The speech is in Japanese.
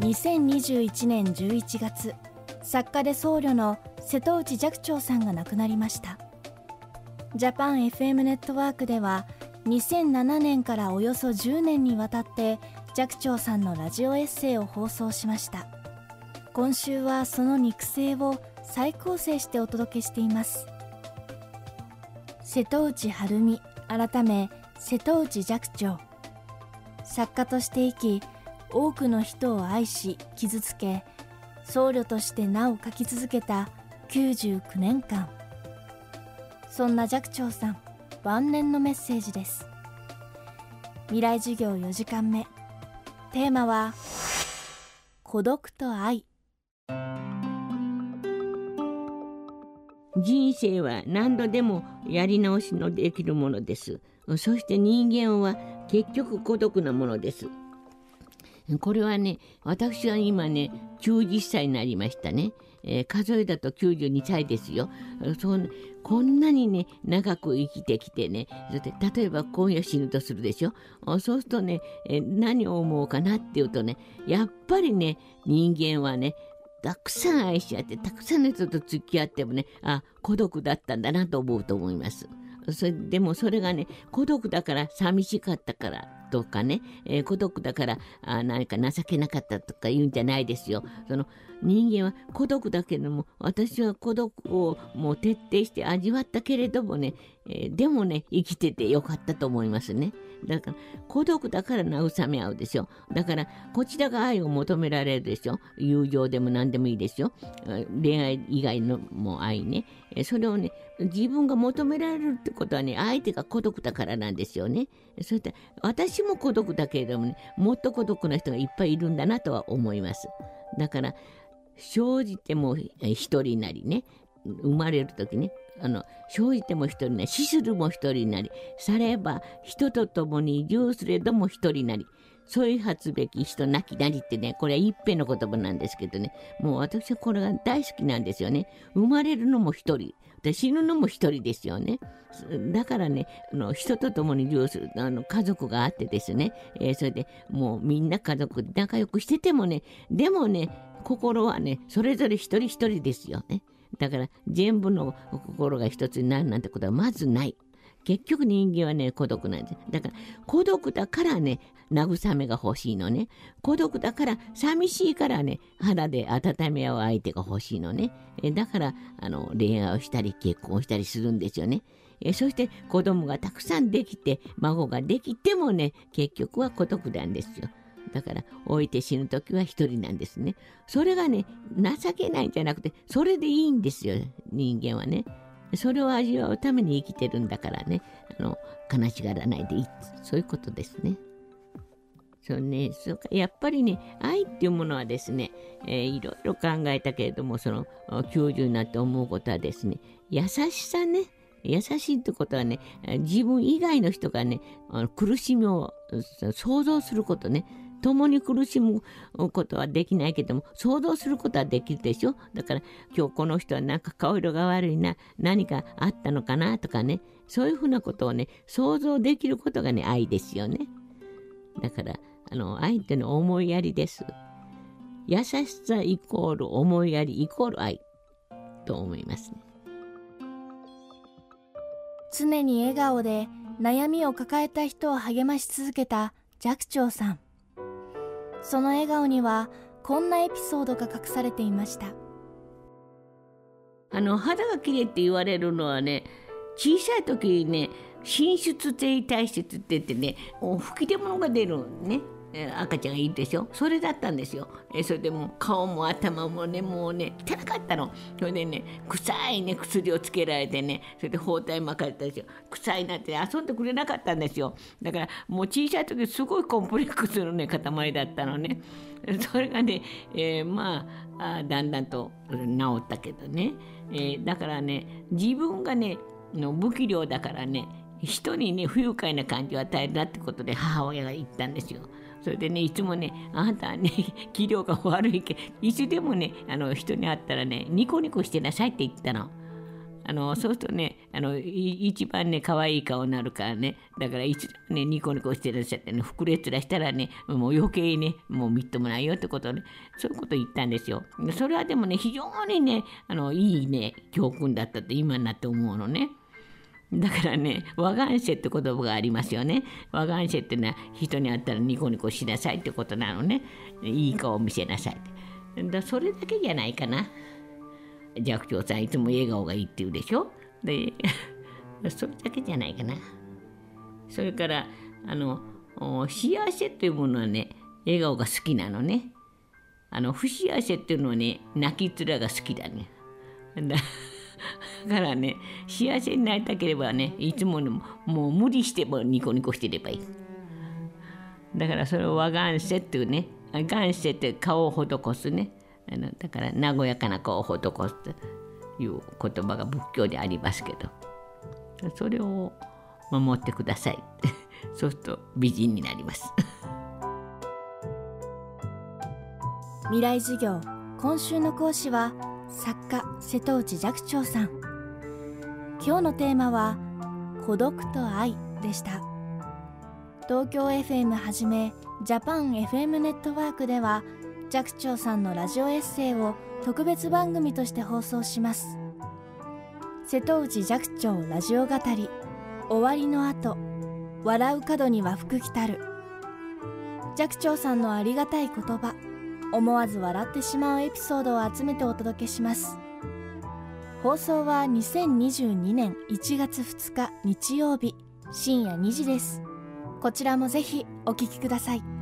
2021年11月作家で僧侶の瀬戸内寂聴さんが亡くなりました。ジャパン FM ネットワークでは2007年からおよそ10年にわたって寂聴さんのラジオエッセイを放送しました。今週はその肉声を再構成してお届けしています。瀬戸内晴美改め瀬戸内寂聴。作家として生き多くの人を愛し傷つけ僧侶として名を書き続けた99年間。そんな寂聴さん晩年のメッセージです。未来授業4時間目。テーマは孤独と愛。人生は何度でもやり直しのできるものです。そして人間は結局孤独なものです。これはね私は今ね90歳になりましたね、えー、数えだと92歳ですよ。そうこんなにね長く生きてきてね。例えば今夜死ぬとするでしょ。そうするとね、えー、何を思うかなっていうとねやっぱりね人間はねたくさん愛し合ってたくさんの人と付き合ってもねあ孤独だったんだなと思うと思います。それでもそれがね孤独だから寂しかったからとかね、えー、孤独だからあ何か情けなかったとか言うんじゃないですよ。その人間は孤独だけども私は孤独をもう徹底して味わったけれどもね、えー、でもね生きててよかったと思いますね。だから孤独だから慰め合うでしょ。だからこちらが愛を求められるでしょ。友情でも何でもいいですよ。恋愛以外のも愛ね。それをね自分が求められるってことはね相手が孤独だからなんですよね。そして私も孤独だけれどもねもっと孤独な人がいっぱいいるんだなとは思います。だから生じても一人なりね。生まれる時ね。あの生じても一人なり死するも一人なり。されば人と共に移住すれども一人なり。添いう発べき人なきなりってねこれは一辺の言葉なんですけどね。もう私はこれが大好きなんですよね。生まれるのも一人。で死ぬのも一人ですよね。だからね、あの人と共に利用するあの家族があってですね、えー、それでもうみんな家族で仲良くしててもね、でもね、心はね、それぞれ一人一人ですよね。だから全部の心が一つになるなんてことはまずない。結局人間はね、孤独なんです。だから、孤独だからね、慰めが欲しいのね。孤独だから、寂しいからね、腹で温め合う相手が欲しいのね。えだから、あの、恋愛をしたり、結婚したりするんですよね。えそして子供がたくさんできて、孫ができてもね、結局は孤独なんですよ。だから置いて死ぬ時は一人なんですね。それがね情けないんじゃなくてそれでいいんですよ人間はね。それを味わうために生きてるんだからねあの悲しがらないでいいそういうことですね。そうね、そうかやっぱりね愛っていうものはですね、えー、いろいろ考えたけれどもその90になって思うことはですね優しさね優しいってことはね自分以外の人がね苦しみを想像することね共に苦しむことはできないけども想像することはできるでしょ？だから今日この人はなんか顔色が悪いな。何かあったのかなとかね。そういうふうなことをね想像できることがね愛ですよね。だからあの愛っての思いやりです。優しさイコール思いやりイコール愛と思いますね。常に笑顔で悩みを抱えた人を励まし続けた寂聴さん。その笑顔にはこんなエピソードが隠されていました。あの肌が綺麗って言われるのはね小さい時にね進出性体質って言ってね吹き出物が出るね。赤ちゃんがいるでしょ？それだったんですよ。えそれでも顔も頭もねもうね汚かったの。それでね臭いね薬をつけられてねそれで包帯巻かれたんですよ。臭いなって遊んでくれなかったんですよ。だからもう小さい時すごいコンプレックスのね塊だったのね。それがね、えー、まあだんだんと治ったけどね、えー、だからね自分がねの不器量だからね人にね不愉快な感じを与えるなってことで母親が言ったんですよ。それでねいつもねあんたはね 器量が悪いけいつでもねあの人に会ったらねニコニコしてなさいって言ったの。あのそうするとねあの一番ね可愛い顔になるからねだからいつねニコニコしてらっしゃってね膨れつらしたらねもう余計ねもうみっともないよってことでそういうこと言ったんですよ。それはでもね非常にねあのいいね教訓だったって今になって思うのね。だからね、和願者って言葉がありますよね。和願者ってのは人に会ったらニコニコしなさいってことなのね。いい顔を見せなさい。だそれだけじゃないかな。寂聴さんいつも笑顔がいいって言うでしょ？で、それだけじゃないかな。それから、あの、幸せっていうものはね、笑顔が好きなのね。あの、不幸せっていうのはね、泣き面が好きだね。だだからね幸せになりたければねいつもももう無理してもニコニコしてればいい。だからそれを和願世っていうね願世って顔を施すね。あのだから和やかな顔を施すという言葉が仏教でありますけど。それを守ってください。そうすると美人になります。未来授業今週の講師は作家瀬戸内寂聴さん。今日のテーマは孤独と愛でした。東京 FM はじめジャパン FM ネットワークでは寂聴さんのラジオエッセイを特別番組として放送します。瀬戸内寂聴ラジオ語り終わりの後笑う角には福来たる。寂聴さんのありがたい言葉思わず笑ってしまうエピソードを集めてお届けします。放送は2022年1月2日日曜日深夜2時です。こちらもぜひお聴きください。